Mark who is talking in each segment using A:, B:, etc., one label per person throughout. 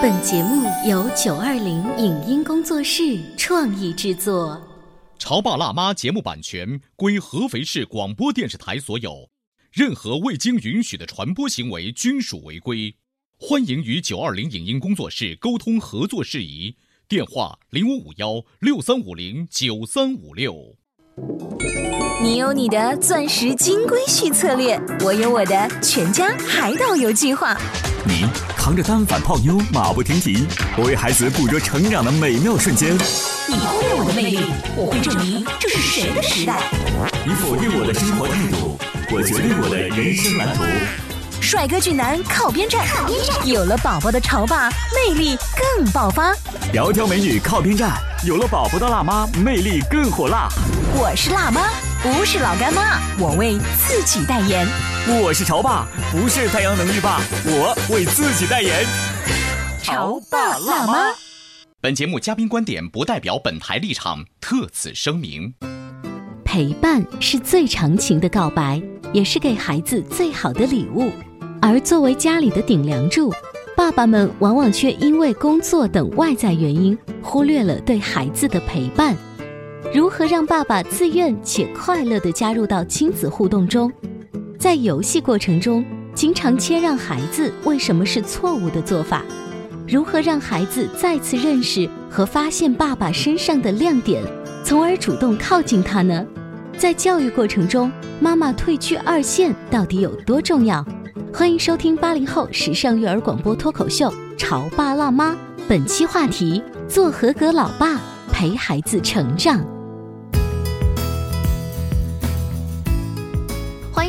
A: 本节目由九二零影音工作室创意制作。
B: 潮爸辣妈节目版权归合肥市广播电视台所有，任何未经允许的传播行为均属违规。欢迎与九二零影音工作室沟通合作事宜，电话零五五幺六三五零九三五六。
A: 你有你的钻石金龟婿策略，我有我的全家海岛游计划。
C: 你扛着单反泡妞马不停蹄，我为孩子捕捉成长的美妙瞬间。
A: 你忽略我的魅力，我会证明这是谁的时代。
C: 你否定我的生活态度，我决定我的人生蓝图。
A: 帅哥俊男靠边站，有了宝宝的潮爸魅力更爆发。
C: 窈窕美女靠边站，有了宝宝的辣妈魅力更火辣。
A: 我是辣妈，不是老干妈，我为自己代言。
C: 我是潮爸，不是太阳能浴霸，我为自己代言。
A: 潮爸辣妈。
B: 本节目嘉宾观点不代表本台立场，特此声明。
A: 陪伴是最长情的告白，也是给孩子最好的礼物。而作为家里的顶梁柱，爸爸们往往却因为工作等外在原因，忽略了对孩子的陪伴。如何让爸爸自愿且快乐地加入到亲子互动中？在游戏过程中，经常谦让孩子为什么是错误的做法？如何让孩子再次认识和发现爸爸身上的亮点，从而主动靠近他呢？在教育过程中，妈妈退居二线到底有多重要？欢迎收听八零后时尚育儿广播脱口秀《潮爸辣妈》，本期话题：做合格老爸，陪孩子成长。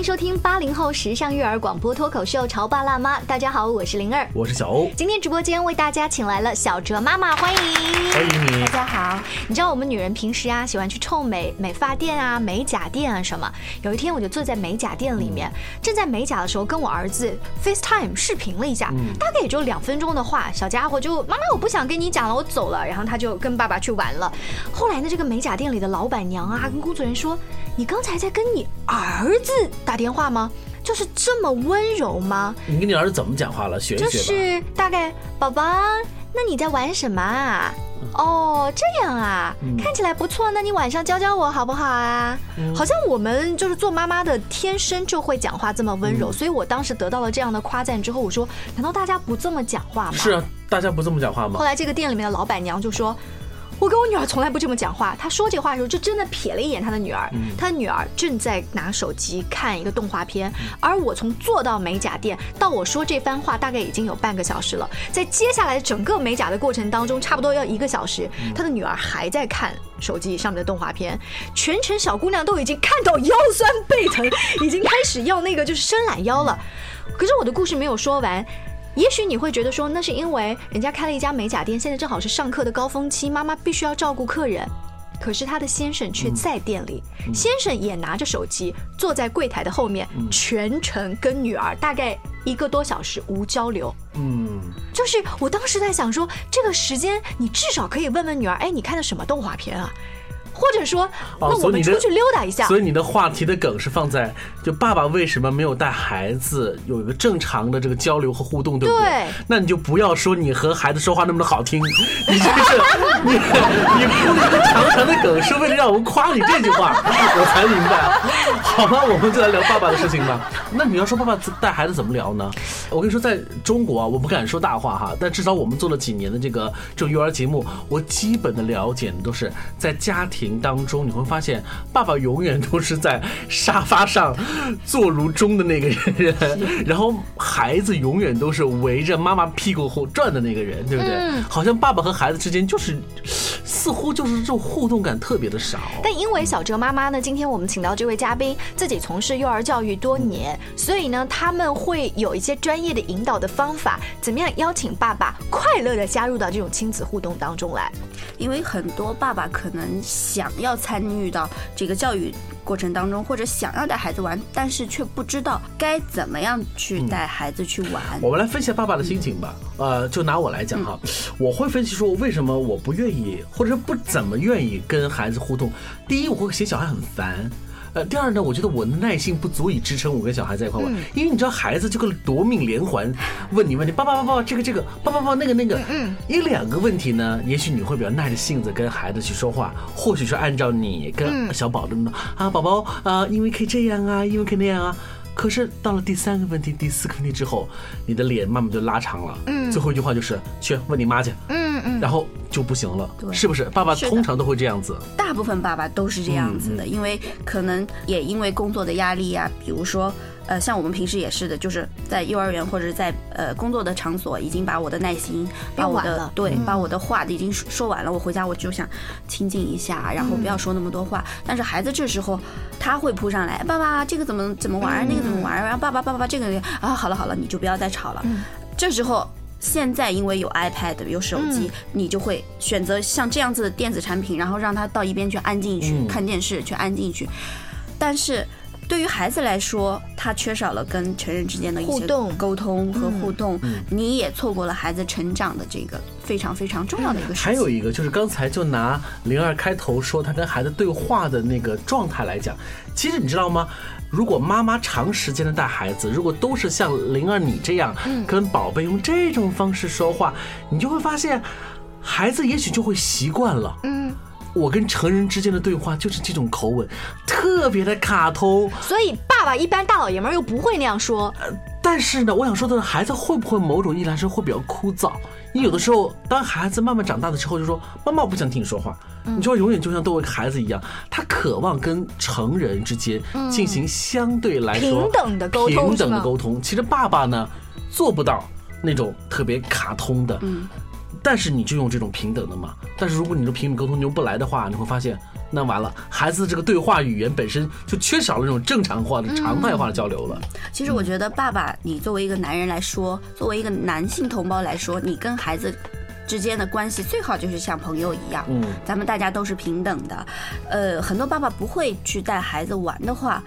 A: 迎收听八零后时尚育儿广播脱口秀《潮爸辣妈》，大家好，我是灵儿，
D: 我是小欧。
A: 今天直播间为大家请来了小哲妈妈，欢迎，
D: 欢迎你，
E: 大家好。
A: 你知道我们女人平时啊，喜欢去臭美美发店啊、美甲店啊什么。有一天我就坐在美甲店里面，正在美甲的时候，跟我儿子 FaceTime 视频了一下，大概也就两分钟的话，小家伙就妈妈，我不想跟你讲了，我走了。然后他就跟爸爸去玩了。后来呢，这个美甲店里的老板娘啊，跟工作人员说：“你刚才在跟你儿子。”打电话吗？就是这么温柔吗？
D: 你跟你儿子怎么讲话了？学一学
A: 就是大概，宝宝，那你在玩什么啊？哦，这样啊，看起来不错。那你晚上教教我好不好啊？好像我们就是做妈妈的，天生就会讲话这么温柔。所以我当时得到了这样的夸赞之后，我说，难道大家不这么讲话吗？
D: 是啊，大家不这么讲话吗？
A: 后来这个店里面的老板娘就说。我跟我女儿从来不这么讲话。她说这话的时候，就真的瞥了一眼她的女儿。她的女儿正在拿手机看一个动画片，而我从坐到美甲店到我说这番话，大概已经有半个小时了。在接下来整个美甲的过程当中，差不多要一个小时，她的女儿还在看手机上面的动画片。全程小姑娘都已经看到腰酸背疼，已经开始要那个就是伸懒腰了。可是我的故事没有说完。也许你会觉得说，那是因为人家开了一家美甲店，现在正好是上课的高峰期，妈妈必须要照顾客人。可是他的先生却在店里，先生也拿着手机坐在柜台的后面，全程跟女儿大概一个多小时无交流。嗯，就是我当时在想说，这个时间你至少可以问问女儿，哎，你看的什么动画片啊？或者说，那我们出去溜达一下。
D: 所以你的话题的梗是放在，就爸爸为什么没有带孩子有一个正常的这个交流和互动，对不对？那你就不要说你和孩子说话那么的好听，你这是 你你铺那个长长的梗是为了让我们夸你这句话，我才明白。好吧，我们就来聊爸爸的事情吧。那你要说爸爸带孩子怎么聊呢？我跟你说，在中国啊，我不敢说大话哈，但至少我们做了几年的这个这种育儿节目，我基本的了解都是在家庭。当中你会发现，爸爸永远都是在沙发上坐如钟的那个人，然后孩子永远都是围着妈妈屁股后转的那个人，对不对？好像爸爸和孩子之间就是，似乎就是这种互动感特别的少。
A: 但因为小哲妈妈呢，今天我们请到这位嘉宾自己从事幼儿教育多年，所以呢，他们会有一些专业的引导的方法，怎么样邀请爸爸快乐的加入到这种亲子互动当中来？
E: 因为很多爸爸可能想要参与到这个教育过程当中，或者想要带孩子玩，但是却不知道该怎么样去带孩子去玩。
D: 我们来分析爸爸的心情吧。呃，就拿我来讲哈，我会分析说为什么我不愿意，或者不怎么愿意跟孩子互动。第一，我会嫌小孩很烦。呃，第二呢，我觉得我的耐心不足以支撑我跟小孩在一块玩，因为你知道孩子这个夺命连环问你问题，爸爸爸爸这个这个，爸爸爸爸那个那个，嗯，一两个问题呢，也许你会比较耐着性子跟孩子去说话，或许是按照你跟小宝的啊，宝宝啊，因为可以这样啊，因为可以那样啊。可是到了第三个问题、第四个问题之后，你的脸慢慢就拉长了。嗯，最后一句话就是去问你妈去。嗯嗯，然后就不行了，是不是？爸爸通常都会这样子。
E: 大部分爸爸都是这样子的，因为可能也因为工作的压力呀，比如说。呃，像我们平时也是的，就是在幼儿园或者在呃工作的场所，已经把我的耐心，把我的对，把我的话已经说完了。我回家我就想清静一下，然后不要说那么多话。但是孩子这时候他会扑上来，爸爸这个怎么怎么玩，那个怎么玩，然后爸爸爸爸爸这个啊，好了好了，你就不要再吵了。这时候现在因为有 iPad 有手机，你就会选择像这样子的电子产品，然后让他到一边去安静去看电视，去安静去。但是。对于孩子来说，他缺少了跟成人之间的一些沟通和互动，你也错过了孩子成长的这个非常非常重要的一个。
D: 还有一个就是刚才就拿灵儿开头说他跟孩子对话的那个状态来讲，其实你知道吗？如果妈妈长时间的带孩子，如果都是像灵儿你这样跟宝贝用这种方式说话，你就会发现，孩子也许就会习惯了。嗯。我跟成人之间的对话就是这种口吻，特别的卡通。
A: 所以爸爸一般大老爷们儿又不会那样说。
D: 但是呢，我想说的是，孩子会不会某种意义来说会比较枯燥？你有的时候，当孩子慢慢长大的时候，就说妈妈我不想听你说话。你就永远就像作为孩子一样，他渴望跟成人之间进行相对来说
A: 平等的沟
D: 通。平等的沟通，其实爸爸呢做不到那种特别卡通的。但是你就用这种平等的嘛？但是如果你的平等沟通用不来的话，你会发现那完了，孩子这个对话语言本身就缺少了那种正常化的、常态化的交流了。
E: 其实我觉得，爸爸，你作为一个男人来说，作为一个男性同胞来说，你跟孩子之间的关系最好就是像朋友一样。嗯，咱们大家都是平等的。呃，很多爸爸不会去带孩子玩的话，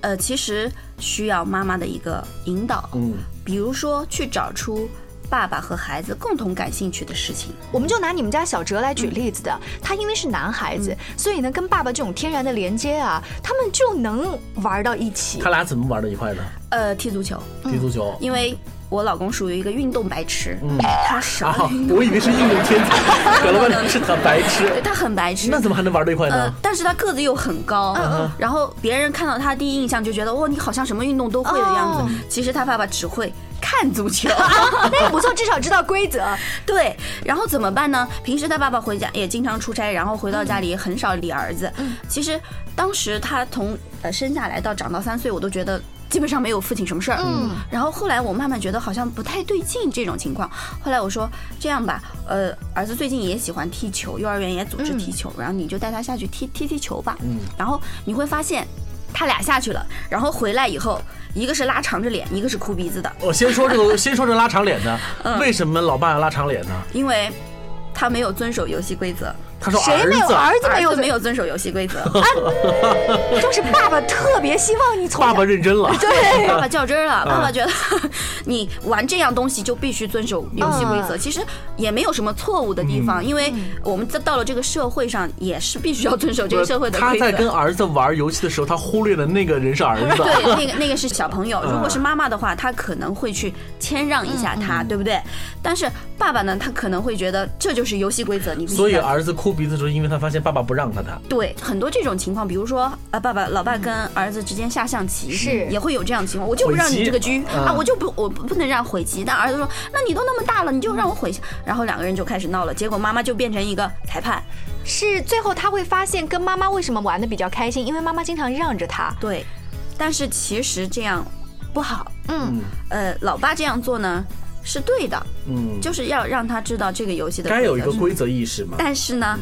E: 呃，其实需要妈妈的一个引导。嗯，比如说去找出。爸爸和孩子共同感兴趣的事情，
A: 我们就拿你们家小哲来举例子的。他因为是男孩子，所以呢，跟爸爸这种天然的连接啊，他们就能玩到一起。
D: 他俩怎么玩到一块的？
E: 呃，踢足球。
D: 踢足球。
E: 因为我老公属于一个运动白痴，嗯，他少。
D: 我以为是运动天才，可了半天是他白痴。
E: 他很白痴。
D: 那怎么还能玩到一块呢？
E: 但是他个子又很高，然后别人看到他第一印象就觉得，哇，你好像什么运动都会的样子。其实他爸爸只会。看足球，
A: 那也不错，至少知道规则。
E: 对，然后怎么办呢？平时他爸爸回家也经常出差，然后回到家里很少理儿子。嗯，其实当时他从呃生下来到长到三岁，我都觉得基本上没有父亲什么事儿。嗯，然后后来我慢慢觉得好像不太对劲这种情况。后来我说这样吧，呃，儿子最近也喜欢踢球，幼儿园也组织踢球，然后你就带他下去踢踢踢球吧。嗯，然后你会发现。他俩下去了，然后回来以后，一个是拉长着脸，一个是哭鼻子的。
D: 我先说这个，先说这拉长脸的，为什么老爸要拉长脸呢？
E: 因为，他没有遵守游戏规则。
D: 他说：“
A: 谁没有儿子没有
E: 没有遵守游戏规则？
A: 啊就是爸爸特别希望你从
D: 爸爸认真了，
A: 对，
E: 爸爸较真了。爸爸觉得你玩这样东西就必须遵守游戏规则。其实也没有什么错误的地方，因为我们在到了这个社会上也是必须要遵守这个社会的规
D: 则。他在跟儿子玩游戏的时候，他忽略了那个人是儿子，
E: 对，那个那个是小朋友。如果是妈妈的话，他可能会去谦让一下他，对不对？但是爸爸呢，他可能会觉得这就是游戏规则，你
D: 所以儿子哭。”哭鼻子的时候，因为他发现爸爸不让他，他
E: 对很多这种情况，比如说啊，爸爸老爸跟儿子之间下象棋
A: 是。
E: 也会有这样的情况，我就不让你这个车啊，我就不我不能让悔棋，但儿子说，那你都那么大了，你就让我悔，然后两个人就开始闹了，结果妈妈就变成一个裁判，
A: 是最后他会发现跟妈妈为什么玩的比较开心，因为妈妈经常让着他，
E: 对，但是其实这样不好，嗯，呃，老爸这样做呢。是对的，嗯，就是要让他知道这个游戏的
D: 该有一个规则意识嘛。
E: 但是呢，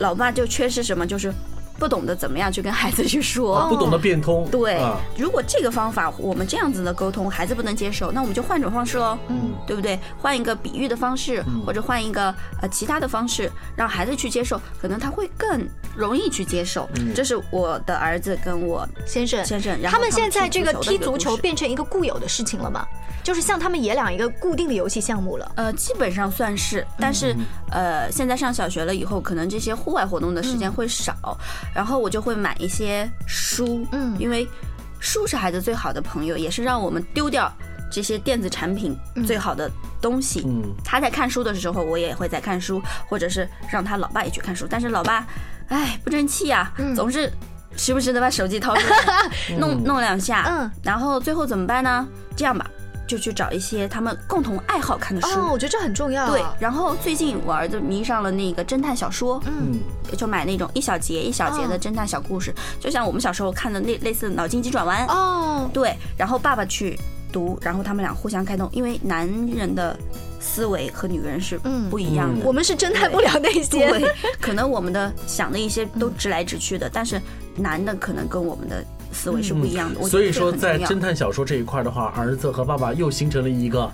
E: 老爸就缺失什么，就是不懂得怎么样去跟孩子去说，
D: 不懂得变通。
E: 对，如果这个方法我们这样子的沟通，孩子不能接受，那我们就换种方式喽，嗯，对不对？换一个比喻的方式，或者换一个呃其他的方式，让孩子去接受，可能他会更容易去接受。这是我的儿子跟我
A: 先生
E: 先生，
A: 他们现在这个踢足球变成一个固有的事情了吗？就是像他们爷俩一个固定的游戏项目了。
E: 呃，基本上算是，但是呃，现在上小学了以后，可能这些户外活动的时间会少，然后我就会买一些书，嗯，因为书是孩子最好的朋友，也是让我们丢掉这些电子产品最好的东西。嗯，他在看书的时候，我也会在看书，或者是让他老爸也去看书，但是老爸，哎，不争气呀，总是时不时的把手机掏出来 弄弄两下，嗯，然后最后怎么办呢？这样吧。就去找一些他们共同爱好看的书，
A: 哦，我觉得这很重要。
E: 对，然后最近我儿子迷上了那个侦探小说，嗯，就买那种一小节一小节的侦探小故事，就像我们小时候看的那类似脑筋急转弯。哦，对，然后爸爸去读，然后他们俩互相开动，因为男人的思维和女人是不一样的，
A: 我们是侦探不了那些，
E: 对，可能我们的想的一些都直来直去的，但是男的可能跟我们的。思维是不一样的，
D: 所以说在侦探小说这一块的话，儿子和爸爸又形成了一个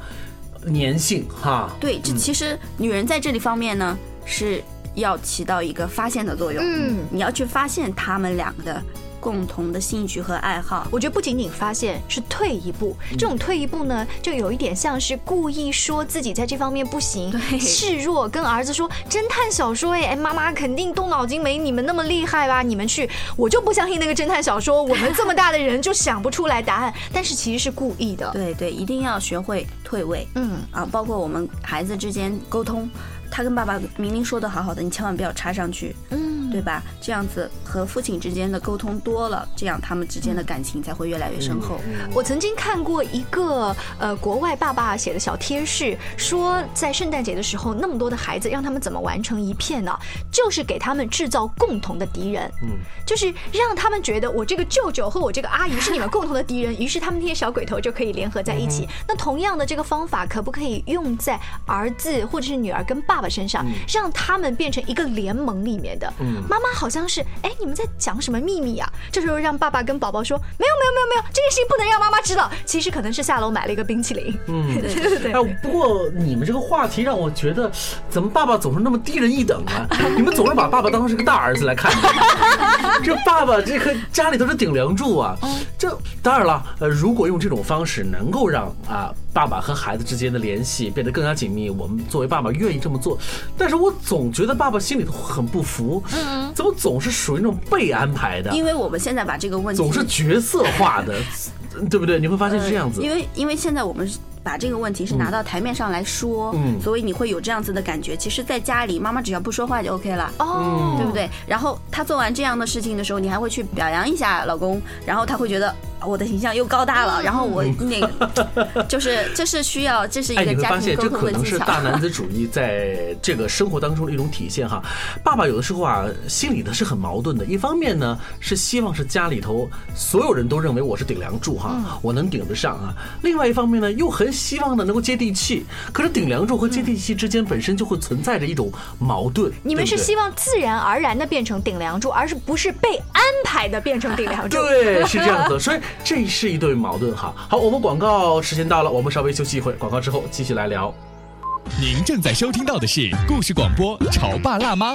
D: 粘性哈。
E: 对，这其实女人在这里方面呢是要起到一个发现的作用。嗯，你要去发现他们两个的。共同的兴趣和爱好，
A: 我觉得不仅仅发现是退一步，这种退一步呢，就有一点像是故意说自己在这方面不行，示弱，跟儿子说侦探小说，哎，妈妈肯定动脑筋没你们那么厉害吧？你们去，我就不相信那个侦探小说，我们这么大的人就想不出来答案，但是其实是故意的。
E: 对对，一定要学会退位。嗯啊，包括我们孩子之间沟通，他跟爸爸明明说的好好的，你千万不要插上去。嗯。对吧？这样子和父亲之间的沟通多了，这样他们之间的感情才会越来越深厚。
A: 我曾经看过一个呃国外爸爸写的小贴士，说在圣诞节的时候，那么多的孩子让他们怎么完成一片呢？就是给他们制造共同的敌人，嗯，就是让他们觉得我这个舅舅和我这个阿姨是你们共同的敌人，于是他们那些小鬼头就可以联合在一起。那同样的这个方法可不可以用在儿子或者是女儿跟爸爸身上，让他们变成一个联盟里面的？嗯。妈妈好像是，哎，你们在讲什么秘密啊？这时候让爸爸跟宝宝说，没有没有没有没有，这件事情不能让妈妈知道。其实可能是下楼买了一个冰淇淋。嗯，对对对。哎，
D: 不过你们这个话题让我觉得，怎么爸爸总是那么低人一等啊？你们总是把爸爸当成是个大儿子来看。这爸爸这个家里头是顶梁柱啊。这当然了，呃，如果用这种方式能够让啊爸爸和孩子之间的联系变得更加紧密，我们作为爸爸愿意这么做。但是我总觉得爸爸心里头很不服。嗯，怎么总是属于那种被安排的？
E: 因为我们现在把这个问题
D: 总是角色化的，对不对？你会发现是这样子。
E: 因为因为现在我们把这个问题是拿到台面上来说，嗯，所以你会有这样子的感觉。其实，在家里，妈妈只要不说话就 OK 了，哦，对不对？然后他做完这样的事情的时候，你还会去表扬一下老公，然后他会觉得。我的形象又高大了，然后我那个 就是这是需要，这是一个家庭沟通的技巧。这可
D: 能是大男子主义在这个生活当中的一种体现哈。爸爸有的时候啊，心里呢是很矛盾的。一方面呢是希望是家里头所有人都认为我是顶梁柱哈，我能顶得上啊。另外一方面呢又很希望呢能够接地气。可是顶梁柱和接地气之间本身就会存在着一种矛盾。
A: 你们是希望自然而然的变成顶梁柱，而是不是被安排的变成顶梁柱？
D: 对，是这样子。所以。这是一对矛盾哈。好，我们广告时间到了，我们稍微休息一会，广告之后继续来聊。
B: 您正在收听到的是故事广播《潮爸辣妈》。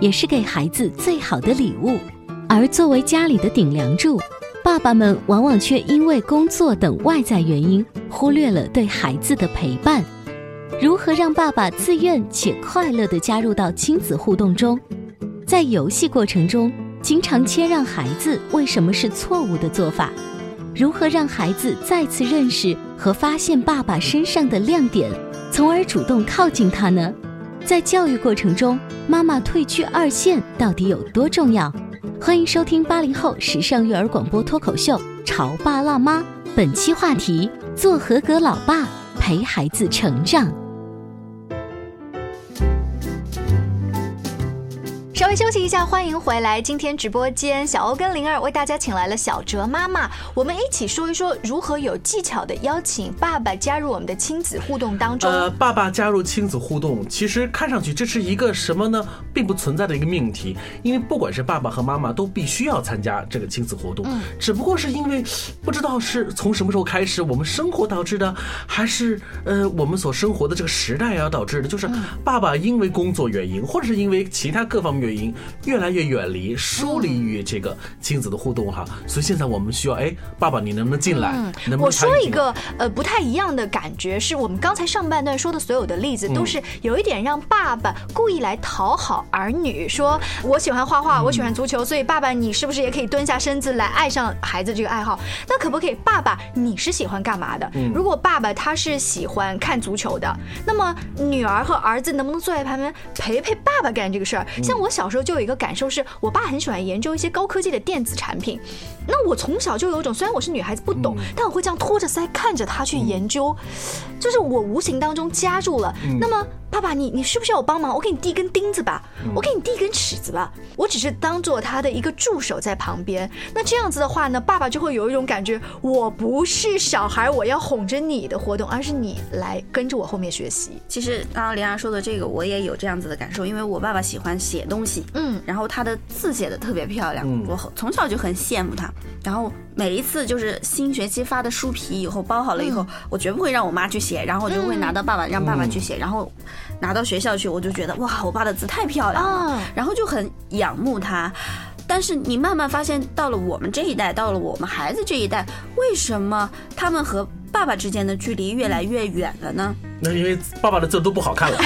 F: 也是给孩子最好的礼物。而作为家里的顶梁柱，爸爸们往往却因为工作等外在原因，忽略了对孩子的陪伴。如何让爸爸自愿且快乐地加入到亲子互动中？在游戏过程中经常谦让孩子为什么是错误的做法？如何让孩子再次认识和发现爸爸身上的亮点，从而主动靠近他呢？在教育过程中，妈妈退居二线到底有多重要？欢迎收听八零后时尚育儿广播脱口秀《潮爸辣妈》，本期话题：做合格老爸，陪孩子成长。
A: 稍微休息一下，欢迎回来。今天直播间，小欧跟灵儿为大家请来了小哲妈妈，我们一起说一说如何有技巧的邀请爸爸加入我们的亲子互动当中。
D: 呃，爸爸加入亲子互动，其实看上去这是一个什么呢？并不存在的一个命题，因为不管是爸爸和妈妈都必须要参加这个亲子活动。嗯，只不过是因为不知道是从什么时候开始，我们生活导致的，还是呃我们所生活的这个时代啊导致的，就是爸爸因为工作原因，或者是因为其他各方面。原因越来越远离、疏离于这个亲子的互动哈，所以现在我们需要哎，爸爸你能不能进来？能不能
A: 我说一个呃不太一样的感觉，是我们刚才上半段说的所有的例子，都是有一点让爸爸故意来讨好儿女，说我喜欢画画，我喜欢足球，所以爸爸你是不是也可以蹲下身子来爱上孩子这个爱好？那可不可以？爸爸你是喜欢干嘛的？如果爸爸他是喜欢看足球的，那么女儿和儿子能不能坐在旁边陪陪爸爸干这个事儿？像我小。小时候就有一个感受，是我爸很喜欢研究一些高科技的电子产品。那我从小就有一种，虽然我是女孩子不懂，但我会这样托着腮看着他去研究，就是我无形当中加入了。那么。爸爸，你你需不需要我帮忙？我给你递一根钉子吧，我给你递一根尺子吧。我只是当做他的一个助手在旁边。那这样子的话呢，爸爸就会有一种感觉，我不是小孩，我要哄着你的活动，而是你来跟着我后面学习。
E: 其实刚刚莲儿说的这个，我也有这样子的感受，因为我爸爸喜欢写东西，嗯，然后他的字写的特别漂亮，我从小就很羡慕他。然后每一次就是新学期发的书皮以后包好了以后，我绝不会让我妈去写，然后我就会拿到爸爸让爸爸去写，然后。拿到学校去，我就觉得哇，我爸的字太漂亮了，然后就很仰慕他。但是你慢慢发现，到了我们这一代，到了我们孩子这一代，为什么他们和爸爸之间的距离越来越远了呢？
D: 那因为爸爸的字都不好看了，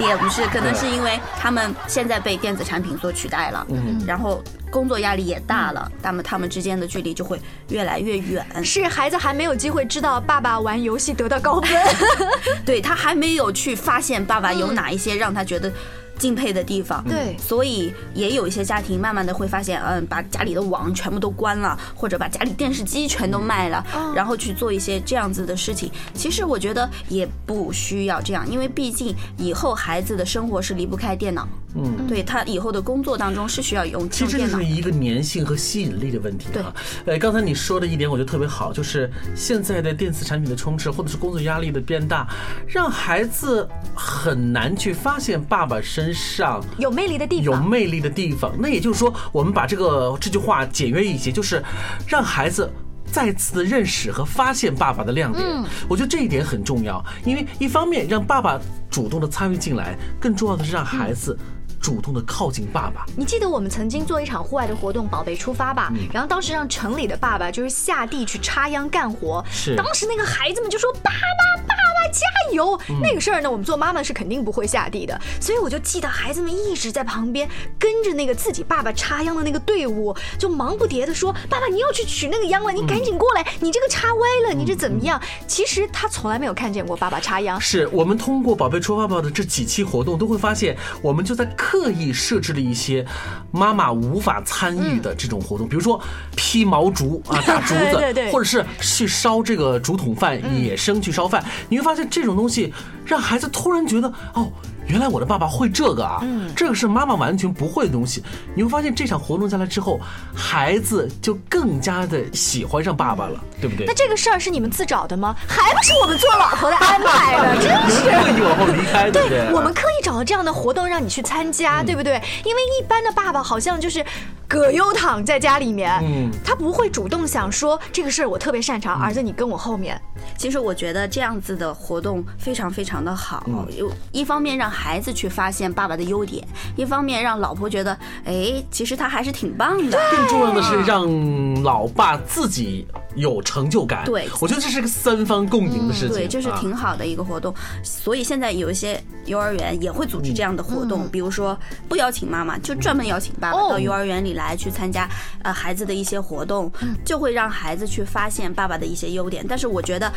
E: 也不是，可能是因为他们现在被电子产品所取代了，嗯，然后工作压力也大了，那么他们之间的距离就会越来越远。
A: 是孩子还没有机会知道爸爸玩游戏得到高分，
E: 对他还没有去发现爸爸有哪一些让他觉得。敬佩的地方，
A: 对，
E: 所以也有一些家庭慢慢的会发现，嗯，把家里的网全部都关了，或者把家里电视机全都卖了，然后去做一些这样子的事情。其实我觉得也不需要这样，因为毕竟以后孩子的生活是离不开电脑。嗯，对他以后的工作当中是需要用
D: 其实这是一个粘性和吸引力的问题啊。呃，刚才你说的一点我觉得特别好，就是现在的电子产品的充斥，或者是工作压力的变大，让孩子很难去发现爸爸身上
A: 有魅力的地方。
D: 有魅力的地方，那也就是说，我们把这个这句话简约一些，就是让孩子再次认识和发现爸爸的亮点。嗯，我觉得这一点很重要，因为一方面让爸爸主动的参与进来，更重要的是让孩子。主动的靠近爸爸。
A: 你记得我们曾经做一场户外的活动，宝贝出发吧。然后当时让城里的爸爸就是下地去插秧干活。
D: 是。
A: 当时那个孩子们就说：“爸爸，爸爸加油！”那个事儿呢，我们做妈妈是肯定不会下地的。所以我就记得孩子们一直在旁边跟着那个自己爸爸插秧的那个队伍，就忙不迭的说：“爸爸，你要去取那个秧了，你赶紧过来！你这个插歪了，你这怎么样？”其实他从来没有看见过爸爸插秧。
D: 是我们通过宝贝出发吧的这几期活动，都会发现我们就在。刻意设置了一些妈妈无法参与的这种活动，比如说劈毛竹啊，打竹子，或者是去烧这个竹筒饭，野生去烧饭，你会发现这种东西让孩子突然觉得哦。原来我的爸爸会这个啊，嗯，这个是妈妈完全不会的东西。你会发现这场活动下来之后，孩子就更加的喜欢上爸爸了，对不对？
A: 那这个事儿是你们自找的吗？还不是我们做老婆的安排的，真是
D: 刻意往后离开，对不对？
A: 我们刻意找了这样的活动让你去参加，对不对？因为一般的爸爸好像就是。葛优躺在家里面，嗯，他不会主动想说这个事儿我特别擅长，儿子你跟我后面。
E: 其实我觉得这样子的活动非常非常的好，有一方面让孩子去发现爸爸的优点，一方面让老婆觉得，哎，其实他还是挺棒的。
D: 更重要的是让老爸自己有成就感。
E: 对，
D: 我觉得这是个三方共赢的事情。
E: 对，这是挺好的一个活动。所以现在有一些幼儿园也会组织这样的活动，比如说不邀请妈妈，就专门邀请爸爸到幼儿园里来去参加呃孩子的一些活动，就会让孩子去发现爸爸的一些优点。但是我觉得。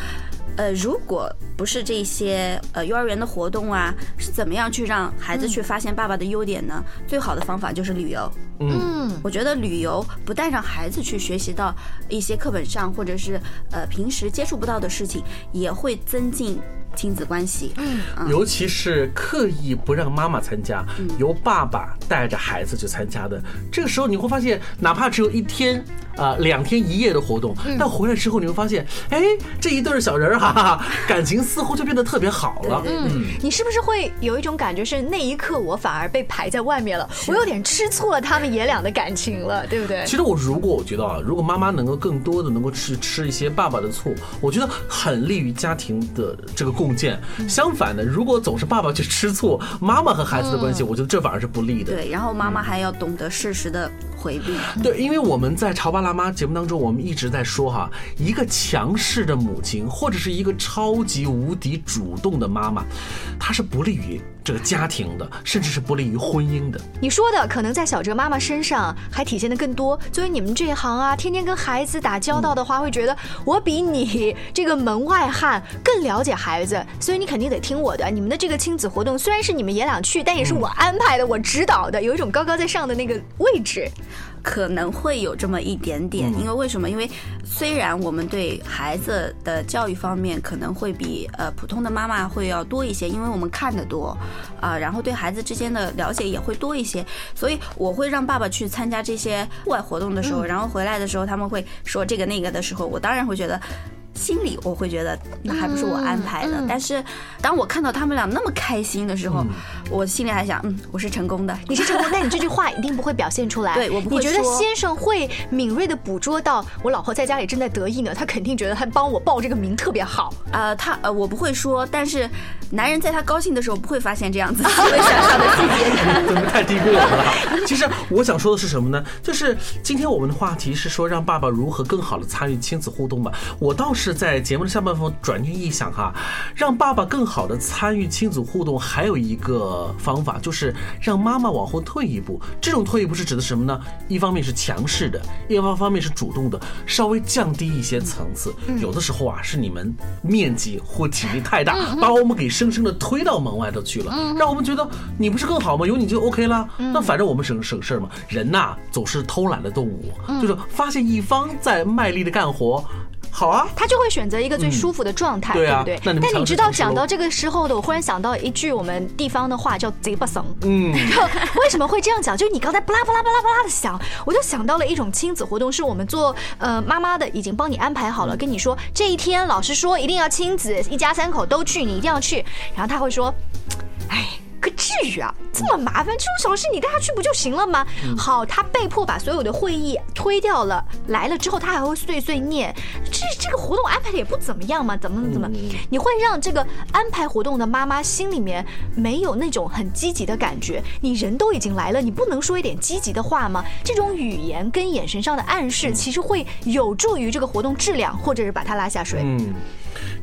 E: 呃，如果不是这些呃幼儿园的活动啊，是怎么样去让孩子去发现爸爸的优点呢？最好的方法就是旅游。嗯，我觉得旅游不但让孩子去学习到一些课本上或者是呃平时接触不到的事情，也会增进。亲子关系，嗯，
D: 尤其是刻意不让妈妈参加，由爸爸带着孩子去参加的，这个时候你会发现，哪怕只有一天啊两天一夜的活动，但回来之后你会发现，哎，这一对小人儿哈，感情似乎就变得特别好了。
A: 嗯，你是不是会有一种感觉，是那一刻我反而被排在外面了，我有点吃醋了他们爷俩的感情了，对不对？
D: 其实我如果我觉得啊，如果妈妈能够更多的能够去吃一些爸爸的醋，我觉得很利于家庭的这个共。共建。相反的，如果总是爸爸去吃醋，妈妈和孩子的关系，我觉得这反而是不利的。
E: 对，然后妈妈还要懂得适时的回避。
D: 对，因为我们在《潮爸辣妈》节目当中，我们一直在说哈，一个强势的母亲，或者是一个超级无敌主动的妈妈，她是不利于。这个家庭的，甚至是不利于婚姻的。
A: 你说的可能在小哲妈妈身上还体现的更多。作为你们这一行啊，天天跟孩子打交道的话，会觉得我比你这个门外汉更了解孩子，所以你肯定得听我的。你们的这个亲子活动虽然是你们爷俩去，但也是我安排的，我指导的，有一种高高在上的那个位置。
E: 可能会有这么一点点，因为为什么？因为虽然我们对孩子的教育方面可能会比呃普通的妈妈会要多一些，因为我们看得多，啊，然后对孩子之间的了解也会多一些，所以我会让爸爸去参加这些户外活动的时候，然后回来的时候他们会说这个那个的时候，我当然会觉得。心里我会觉得那还不是我安排的，但是当我看到他们俩那么开心的时候，我心里还想，嗯，我是成功的，
A: 你是成功，但你这句话一定不会表现出来。
E: 对，我不会
A: 你觉得先生会敏锐的捕捉到我老婆在家里正在得意呢？他肯定觉得他帮我报这个名特别好。
E: 呃，他呃，我不会说，但是男人在他高兴的时候不会发现这样子细微小小的细节。
D: 怎么太低估我了？其实我想说的是什么呢？就是今天我们的话题是说让爸爸如何更好的参与亲子互动吧。我倒是。是在节目的下半部分转念一想哈，让爸爸更好的参与亲子互动，还有一个方法就是让妈妈往后退一步。这种退一步是指的什么呢？一方面是强势的，一方方面是主动的，稍微降低一些层次。有的时候啊，是你们面积或体力太大，把我们给生生的推到门外头去了，让我们觉得你不是更好吗？有你就 OK 了。那反正我们省省事儿嘛。人呐，总是偷懒的动物，就是发现一方在卖力的干活。好啊，
A: 他就会选择一个最舒服的状态，对不对？但你知道讲到这个时候的，我忽然想到一句我们地方的话，叫“贼不怂”。嗯，为什么会这样讲？就是你刚才巴拉巴拉巴拉巴拉的想，我就想到了一种亲子活动，是我们做呃妈妈的已经帮你安排好了，跟你说这一天老师说一定要亲子，一家三口都去，你一定要去。然后他会说，哎。可至于啊，这么麻烦，这种小事你带他去不就行了吗？好，他被迫把所有的会议推掉了。来了之后，他还会碎碎念，这这个活动安排的也不怎么样嘛，怎么怎么？你会让这个安排活动的妈妈心里面没有那种很积极的感觉。你人都已经来了，你不能说一点积极的话吗？这种语言跟眼神上的暗示，其实会有助于这个活动质量，或者是把他拉下水。嗯。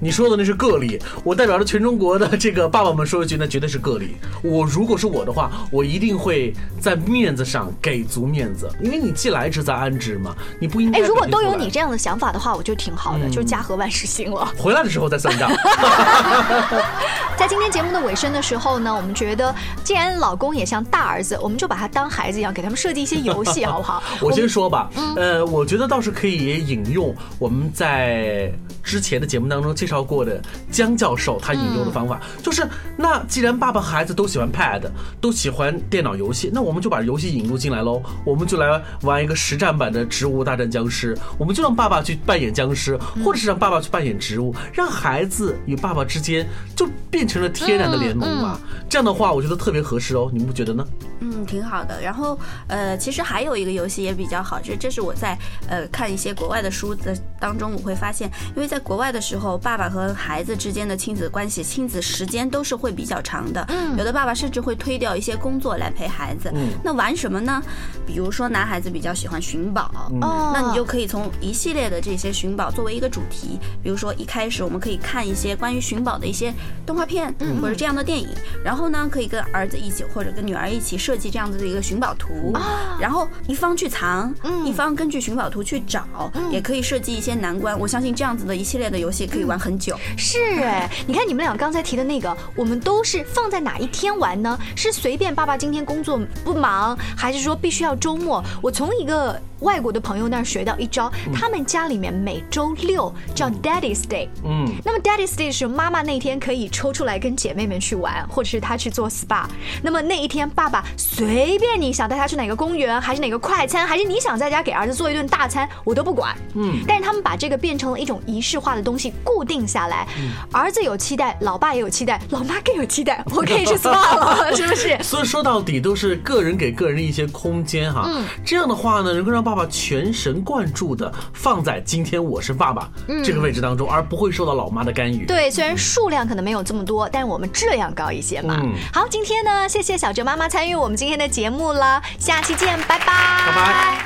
D: 你说的那是个例，我代表着全中国的这个爸爸们说一句，那绝对是个例。我如果是我的话，我一定会在面子上给足面子，因为你既来之则安之嘛，你不应该。
A: 哎，如果都有你这样的想法的话，我就挺好的，就是家和万事兴了。
D: 回来的时候再算账。
A: 在今天节目的尾声的时候呢，我们觉得既然老公也像大儿子，我们就把他当孩子一样，给他们设计一些游戏，好不好？
D: 我先说吧，嗯呃，我觉得倒是可以引用我们在之前的节目当中。介绍过的江教授，他引用的方法就是：那既然爸爸和孩子都喜欢 Pad，都喜欢电脑游戏，那我们就把游戏引入进来喽。我们就来玩一个实战版的《植物大战僵尸》，我们就让爸爸去扮演僵尸，或者是让爸爸去扮演植物，让孩子与爸爸之间就变成了天然的联盟嘛。这样的话，我觉得特别合适哦，你们不觉得呢？
E: 嗯，挺好的。然后呃，其实还有一个游戏也比较好，这这是我在呃看一些国外的书的当中，我会发现，因为在国外的时候，爸爸爸和孩子之间的亲子关系、亲子时间都是会比较长的。嗯，有的爸爸甚至会推掉一些工作来陪孩子。嗯，那玩什么呢？比如说男孩子比较喜欢寻宝，哦，那你就可以从一系列的这些寻宝作为一个主题，比如说一开始我们可以看一些关于寻宝的一些动画片，嗯，或者这样的电影，然后呢，可以跟儿子一起或者跟女儿一起设计这样子的一个寻宝图，然后一方去藏，一方根据寻宝图去找，也可以设计一些难关。我相信这样子的一系列的游戏可以玩很久。
A: 是 哎，你看你们俩刚才提的那个，我们都是放在哪一天玩呢？是随便爸爸今天工作不忙，还是说必须要周末？我从一个。外国的朋友那儿学到一招，他们家里面每周六叫 Daddy's Day。嗯，那么 Daddy's Day 是妈妈那天可以抽出来跟姐妹们去玩，或者是她去做 SPA。那么那一天，爸爸随便你想带他去哪个公园，还是哪个快餐，还是你想在家给儿子做一顿大餐，我都不管。嗯，但是他们把这个变成了一种仪式化的东西，固定下来。儿子有期待，老爸也有期待，老妈更有期待，我可以去 SPA 了，是不是？
D: 所以说到底都是个人给个人的一些空间哈。嗯，这样的话呢，能够让爸。爸爸全神贯注的放在今天我是爸爸这个位置当中，而不会受到老妈的干预。
A: 对，虽然数量可能没有这么多，但是我们质量高一些嘛。好，今天呢，谢谢小哲妈妈参与我们今天的节目了，下期见，拜拜，
D: 拜拜。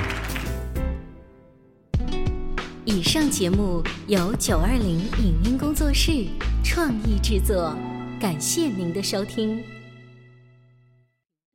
F: 以上节目由九二零影音工作室创意制作，感谢您的收听。